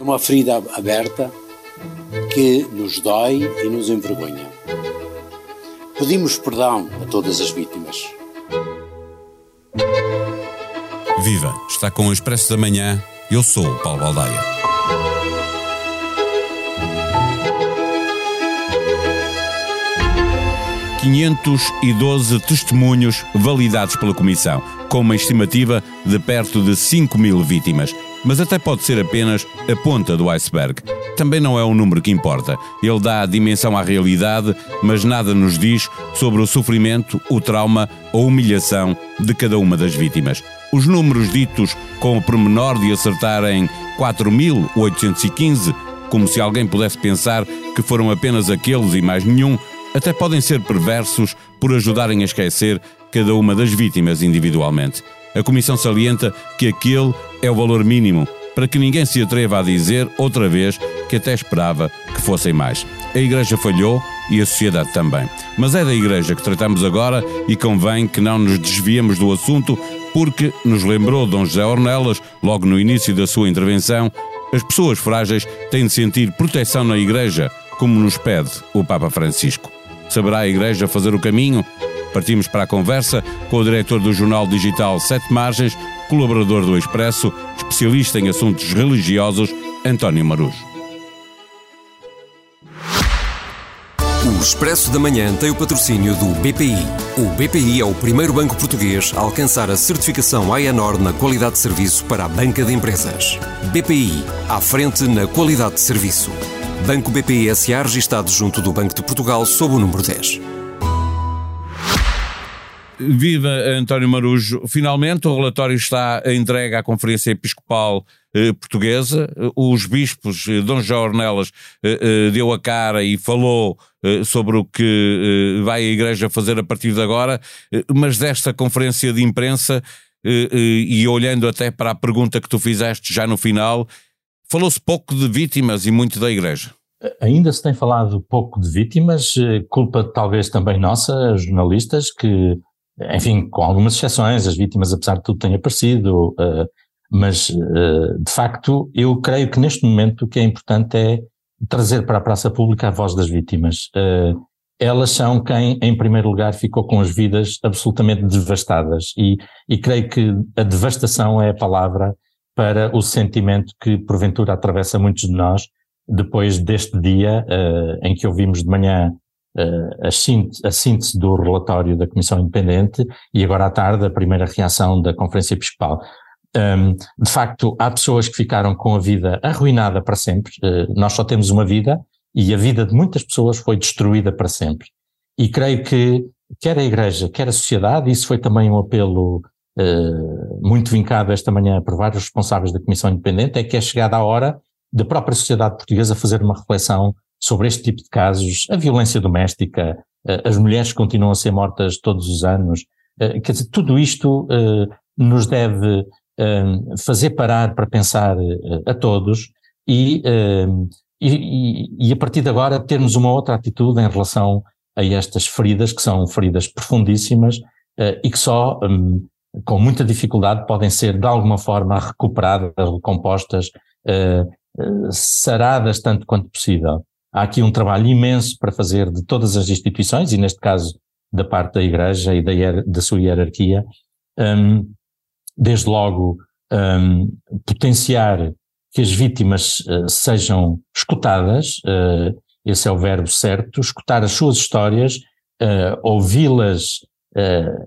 Uma ferida aberta que nos dói e nos envergonha. Pedimos perdão a todas as vítimas. Viva! Está com o Expresso da Manhã. Eu sou o Paulo Baldaia. ...512 testemunhos validados pela Comissão, com uma estimativa de perto de 5 mil vítimas mas até pode ser apenas a ponta do iceberg. Também não é o número que importa. Ele dá a dimensão à realidade, mas nada nos diz sobre o sofrimento, o trauma ou humilhação de cada uma das vítimas. Os números ditos com o pormenor de acertar em 4.815, como se alguém pudesse pensar que foram apenas aqueles e mais nenhum, até podem ser perversos por ajudarem a esquecer cada uma das vítimas individualmente. A Comissão salienta que aquele é o valor mínimo para que ninguém se atreva a dizer outra vez que até esperava que fossem mais. A Igreja falhou e a sociedade também. Mas é da Igreja que tratamos agora e convém que não nos desviemos do assunto, porque nos lembrou Dom José Ornelas, logo no início da sua intervenção, as pessoas frágeis têm de sentir proteção na Igreja, como nos pede o Papa Francisco. Saberá a Igreja fazer o caminho? Partimos para a conversa com o diretor do jornal digital Sete Margens, colaborador do Expresso, especialista em assuntos religiosos, António Marujo. O Expresso da Manhã tem o patrocínio do BPI. O BPI é o primeiro banco português a alcançar a certificação AENOR na qualidade de serviço para a banca de empresas. BPI, à frente na qualidade de serviço. Banco BPI SA registado junto do Banco de Portugal sob o número 10. Viva António Marujo. Finalmente o relatório está entregue à Conferência Episcopal eh, Portuguesa. Os bispos, eh, Dom João Ornelas, eh, eh, deu a cara e falou eh, sobre o que eh, vai a Igreja fazer a partir de agora, mas desta conferência de imprensa, e olhando até para a pergunta que tu fizeste já no final, falou-se pouco de vítimas e muito da Igreja. Ainda se tem falado pouco de vítimas, culpa talvez também nossa, jornalistas, que enfim, com algumas exceções, as vítimas, apesar de tudo, têm aparecido, uh, mas uh, de facto, eu creio que neste momento o que é importante é trazer para a praça pública a voz das vítimas. Uh, elas são quem, em primeiro lugar, ficou com as vidas absolutamente devastadas e, e creio que a devastação é a palavra para o sentimento que porventura atravessa muitos de nós depois deste dia em que ouvimos de manhã a síntese, a síntese do relatório da Comissão Independente e agora à tarde a primeira reação da Conferência Episcopal. Um, de facto, há pessoas que ficaram com a vida arruinada para sempre. Uh, nós só temos uma vida e a vida de muitas pessoas foi destruída para sempre. E creio que quer a Igreja, quer a sociedade, isso foi também um apelo uh, muito vincado esta manhã por vários responsáveis da Comissão Independente, é que é chegada a hora da própria sociedade portuguesa fazer uma reflexão sobre este tipo de casos, a violência doméstica, eh, as mulheres continuam a ser mortas todos os anos, eh, quer dizer, tudo isto eh, nos deve fazer parar para pensar a todos e, e, e a partir de agora termos uma outra atitude em relação a estas feridas, que são feridas profundíssimas e que só com muita dificuldade podem ser de alguma forma recuperadas, recompostas, saradas tanto quanto possível. Há aqui um trabalho imenso para fazer de todas as instituições, e neste caso da parte da Igreja e da, da sua hierarquia, um, desde logo um, potenciar que as vítimas uh, sejam escutadas, uh, esse é o verbo certo, escutar as suas histórias, uh, ouvi-las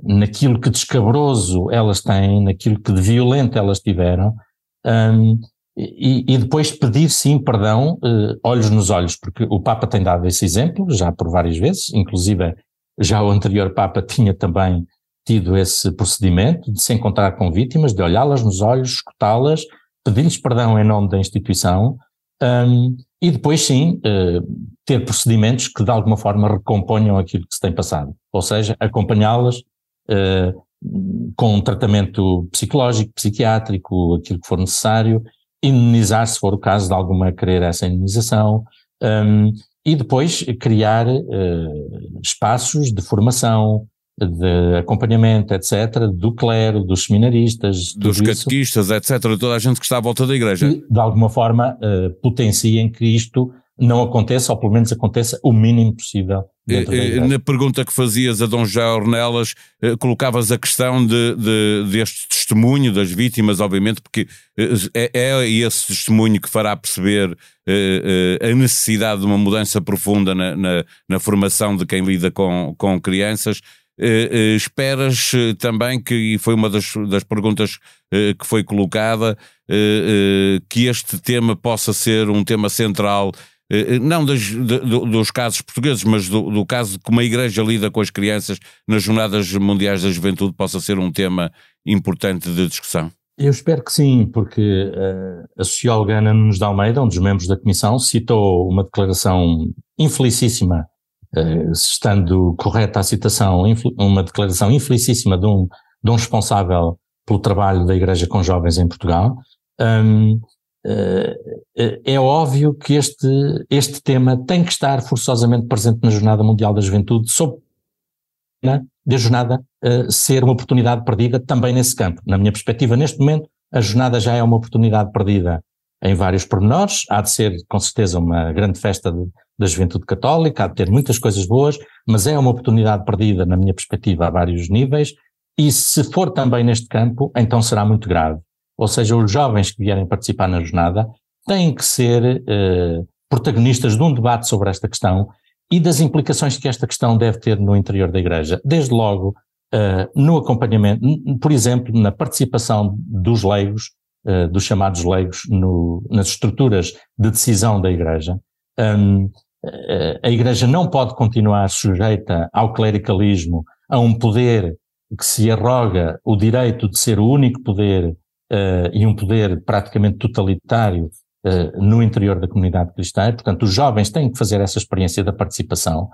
naquilo que de escabroso elas têm, naquilo que de violento elas tiveram, um, e, e, depois pedir sim perdão, eh, olhos nos olhos, porque o Papa tem dado esse exemplo já por várias vezes, inclusive já o anterior Papa tinha também tido esse procedimento de se encontrar com vítimas, de olhá-las nos olhos, escutá-las, pedir-lhes perdão em nome da instituição um, e depois sim uh, ter procedimentos que de alguma forma recomponham aquilo que se tem passado, ou seja, acompanhá-las uh, com um tratamento psicológico, psiquiátrico, aquilo que for necessário, indemnizar, se for o caso de alguma querer essa indemnização, um, e depois criar uh, espaços de formação, de acompanhamento, etc., do clero, dos seminaristas, dos catequistas, isso, etc., toda a gente que está à volta da igreja. Que, de alguma forma, uh, potenciem que isto não aconteça, ou pelo menos aconteça o mínimo possível. Eh, eh, na pergunta que fazias a Dom José Ornelas, colocavas a questão de, de, deste testemunho das vítimas, obviamente, porque é, é esse testemunho que fará perceber a necessidade de uma mudança profunda na, na, na formação de quem lida com, com crianças. Uh, uh, esperas uh, também que, e foi uma das, das perguntas que foi colocada, que este tema possa ser um tema central, não das, de, dos casos portugueses, mas do, do, caso de como a Igreja lida com as crianças nas Jornadas Mundiais da Juventude, possa ser um tema importante de discussão? Eu espero que sim, porque a socióloga Ana Nunes de Almeida, um dos membros da Comissão, citou uma declaração infelicíssima eh, estando correta a citação, uma declaração infelicíssima de um, de um responsável pelo trabalho da Igreja com jovens em Portugal, um, eh, é óbvio que este, este tema tem que estar forçosamente presente na Jornada Mundial da Juventude, sob né, de a jornada uh, ser uma oportunidade perdida também nesse campo. Na minha perspectiva, neste momento, a jornada já é uma oportunidade perdida em vários pormenores, há de ser com certeza uma grande festa de, da juventude católica, há de ter muitas coisas boas, mas é uma oportunidade perdida, na minha perspectiva, a vários níveis, e se for também neste campo, então será muito grave. Ou seja, os jovens que vierem participar na jornada têm que ser eh, protagonistas de um debate sobre esta questão e das implicações que esta questão deve ter no interior da Igreja. Desde logo, eh, no acompanhamento, por exemplo, na participação dos leigos, eh, dos chamados leigos, no, nas estruturas de decisão da Igreja. Um, a Igreja não pode continuar sujeita ao clericalismo, a um poder que se arroga o direito de ser o único poder uh, e um poder praticamente totalitário uh, no interior da comunidade cristã. Portanto, os jovens têm que fazer essa experiência da participação.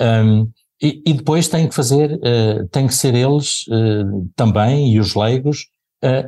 Um, e, e, depois têm que fazer, uh, têm que ser eles também, e os leigos,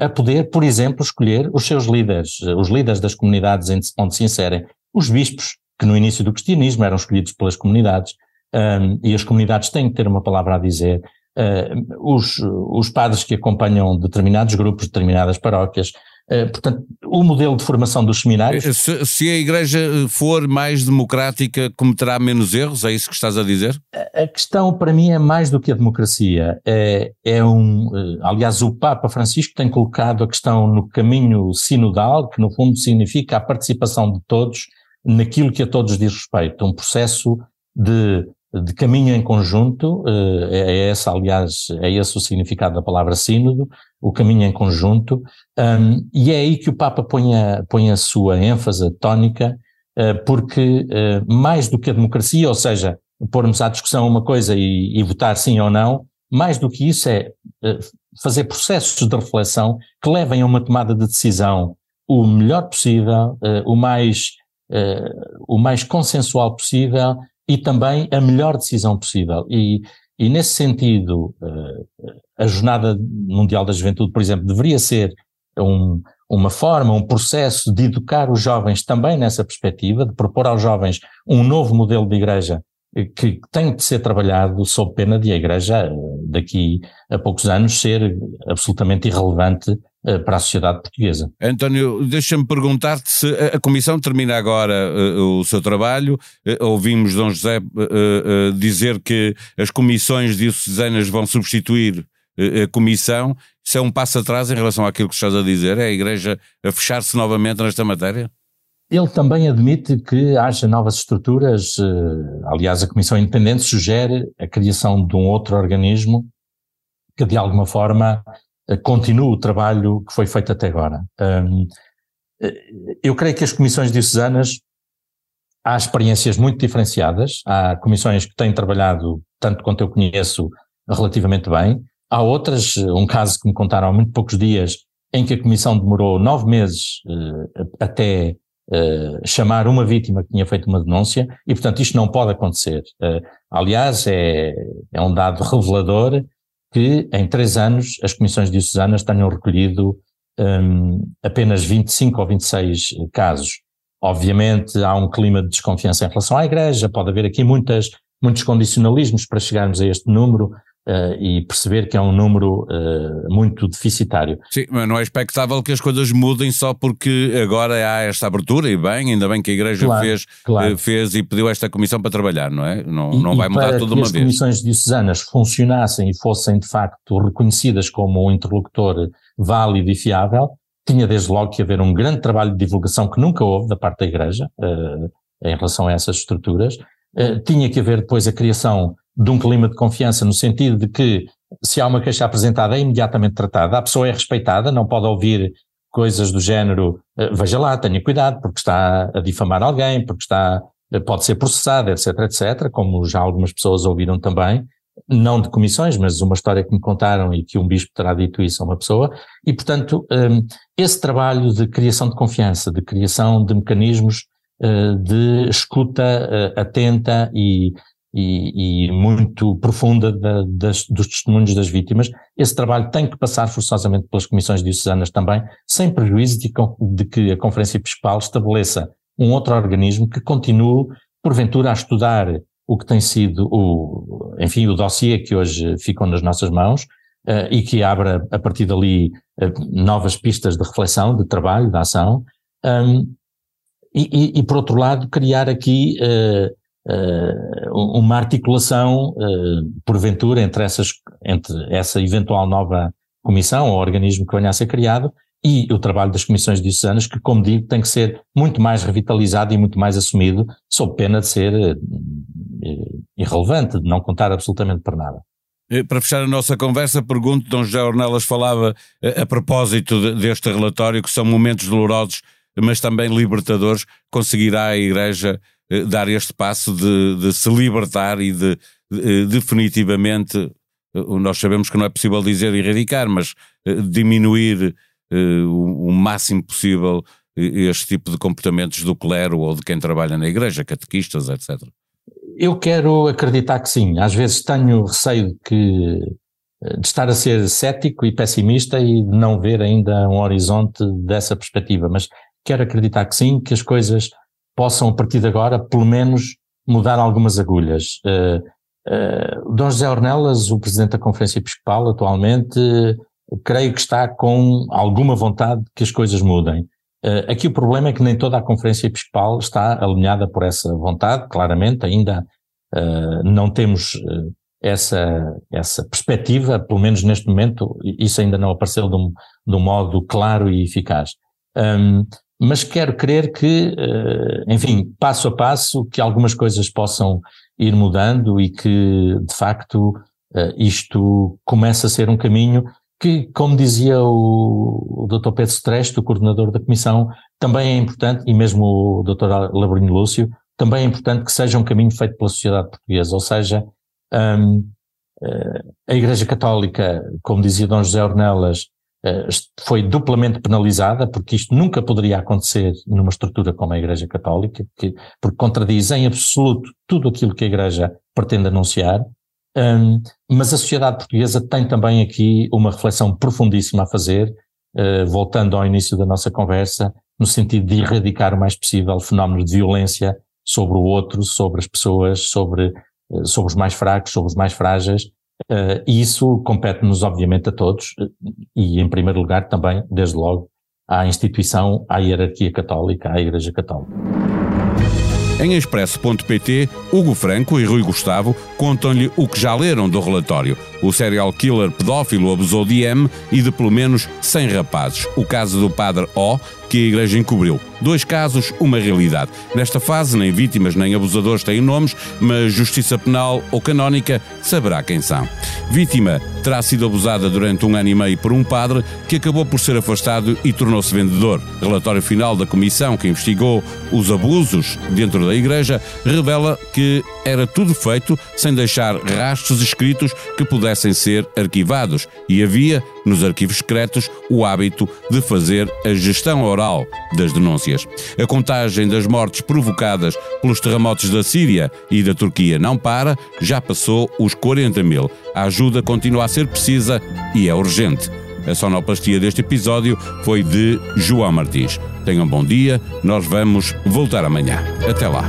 a poder, por exemplo, escolher os seus líderes, os líderes das comunidades onde se inserem, os bispos, que no início do cristianismo eram escolhidos pelas comunidades, um, e as comunidades têm que ter uma palavra a dizer, uh, os, os padres que acompanham determinados grupos, determinadas paróquias, Uh, portanto, o modelo de formação dos seminários. Se, se, a Igreja for mais democrática, cometerá menos erros? É isso que estás a dizer? A, a questão, para mim, é mais do que a democracia. É, é um. Aliás, o Papa Francisco tem colocado a questão no caminho sinodal, que no fundo significa a participação de todos naquilo que a todos diz respeito, um processo de, de caminho em conjunto, eh, é, é esse, aliás, é esse o significado da palavra sínodo, o caminho em conjunto, um, e é aí que o Papa põe a, põe a sua ênfase tónica, uh, porque uh, mais do que a democracia, ou seja, pormos à discussão uma coisa e, e votar sim ou não, mais do que isso é fazer processos de reflexão que levem a uma tomada de decisão o melhor possível, o mais o mais consensual possível e também a melhor decisão possível. E, e nesse sentido, uh, a Jornada Mundial da Juventude, por exemplo, deveria ser um, uma forma, um processo de educar os jovens também nessa perspectiva, de propor aos jovens um novo modelo de igreja que tem de ser trabalhado sob pena de a igreja, daqui a poucos anos, ser absolutamente irrelevante eh, para a sociedade portuguesa. António, deixa-me perguntar-te se a Comissão termina agora uh, o seu trabalho. Uh, ouvimos Dom José uh, dizer que as comissões diocesanas vão substituir a Comissão. Isso é um passo atrás em relação àquilo que estás a dizer? É a Igreja a fechar-se novamente nesta matéria? Ele também admite que haja novas estruturas. Aliás, a Comissão Independente sugere a criação de um outro organismo que, de alguma forma, eh, continue o trabalho que foi feito até agora. Eh, eu creio que as comissões diocesanas há experiências muito diferenciadas, há comissões que têm trabalhado, tanto quanto eu conheço, relativamente bem, há outras, um caso que me contaram há muito poucos dias, em que a comissão demorou nove meses até uh, chamar uma vítima que tinha feito uma denúncia, e portanto isto não pode acontecer. Uh, aliás, é, é um dado revelador que em três anos as comissões diocesanas tenham recolhido um, apenas 25 ou 26 casos. Obviamente há um clima de desconfiança em relação à Igreja, pode haver aqui muitas, muitos condicionalismos para chegarmos a este número, uh, e perceber que é um número uh, muito deficitário. Sim, mas não é expectável que as coisas mudem só porque agora há esta abertura e bem, ainda bem que a Igreja claro, fez, claro. Uh, fez e pediu esta comissão para trabalhar, não é? Não, e, não vai mudar tudo uma vez. Se as comissões diocesanas funcionassem e fossem de facto reconhecidas como um interlocutor válido e fiável, tinha desde logo que haver um grande trabalho de divulgação que nunca houve da parte da Igreja em relação a essas estruturas. tinha que haver depois a criação de um clima de confiança, no sentido de que se há uma queixa apresentada é imediatamente tratada, a pessoa é respeitada, não pode ouvir coisas do género, eh, veja lá, tenha cuidado, porque está a difamar alguém, porque está, eh, pode ser processado, etc, etc, como já algumas pessoas ouviram também, não de comissões, mas uma história que me contaram e que um bispo terá dito isso a uma pessoa, e portanto, ehm, esse trabalho de criação de confiança, de criação de mecanismos eh, de escuta atenta e e, e muito profunda da, das, dos testemunhos das vítimas. Esse trabalho tem que passar forçosamente pelas comissões diocesanas também, sem prejuízo de, de que a Conferência Episcopal estabeleça um outro organismo que continue, porventura, a estudar o que tem sido o, enfim, o dossiê que hoje ficam nas nossas mãos uh, e que abra a partir dali uh, novas pistas de reflexão, de trabalho, de ação. Um, e, e, e, por outro lado, criar aqui uh, uh, uma articulação, uh, porventura, entre, essas, entre essa eventual nova comissão ou organismo que venha a ser criado e o trabalho das comissões diocesanas, que, como digo, tem que ser muito mais revitalizado e muito mais assumido, sob pena de ser uh, irrelevante, de não contar absolutamente para nada. Para fechar a nossa conversa, pergunto, Dom José Ornelas falava a, propósito de, deste relatório, que são momentos dolorosos, mas também libertadores, conseguirá a Igreja eh, dar este passo de, de se libertar e de, de, definitivamente, eh, nós sabemos que não é possível dizer erradicar, mas eh, diminuir o, o máximo possível este tipo de comportamentos do clero ou de quem trabalha na igreja, catequistas, etc. Eu quero acreditar que sim. Às vezes tenho receio de, que, de estar a ser cético e pessimista e de não ver ainda um horizonte dessa perspectiva, mas quero acreditar que sim, que as coisas possam, a partir de agora, pelo menos mudar algumas agulhas. Uh, uh, Dom José Ornelas, o Presidente da Conferência Episcopal, atualmente, uh, creio que está com alguma vontade que as coisas mudem. Uh, aqui o problema é que nem toda a Conferência Episcopal está alinhada por essa vontade, claramente, ainda não temos essa, essa perspectiva, pelo menos neste momento, isso ainda não apareceu de um, de um modo claro e eficaz. Um, mas quero crer que, eh, enfim, passo a passo, que algumas coisas possam ir mudando e que, de facto, eh, isto começa a ser um caminho que, como dizia o, Dr. Pedro Streste, o coordenador da Comissão, também é importante, e mesmo o Dr. Labrinho Lúcio, também é importante que seja um caminho feito pela sociedade portuguesa, ou seja, um, eh, a Igreja Católica, como dizia Dom José Ornelas, foi duplamente penalizada, porque isto nunca poderia acontecer numa estrutura como a Igreja Católica, porque, porque contradiz em absoluto tudo aquilo que a Igreja pretende anunciar. Um, mas a sociedade portuguesa tem também aqui uma reflexão profundíssima a fazer, uh, voltando ao início da nossa conversa, no sentido de erradicar o mais possível fenómenos de violência sobre o outro, sobre as pessoas, sobre, uh, sobre os mais fracos, sobre os mais frágeis, Uh, e isso compete-nos, obviamente, a todos, e em primeiro lugar também, desde logo, à instituição, à hierarquia católica, à Igreja Católica. Em expresso.pt, Hugo Franco e Rui Gustavo contam-lhe o que já leram do relatório. O serial killer pedófilo abusou de M e de pelo menos 100 rapazes. O caso do padre O, que a Igreja encobriu. Dois casos, uma realidade. Nesta fase, nem vítimas nem abusadores têm nomes, mas justiça penal ou canónica saberá quem são. Vítima terá sido abusada durante um ano e meio por um padre que acabou por ser afastado e tornou-se vendedor. Relatório final da comissão que investigou os abusos dentro da Igreja revela que era tudo feito sem deixar rastros escritos que pudessem ser arquivados e havia, nos arquivos secretos, o hábito de fazer a gestão oral das denúncias. A contagem das mortes provocadas pelos terremotos da Síria e da Turquia não para, já passou os 40 mil. A ajuda continua a ser precisa e é urgente. A sonoplastia deste episódio foi de João Martins. Tenham um bom dia, nós vamos voltar amanhã. Até lá.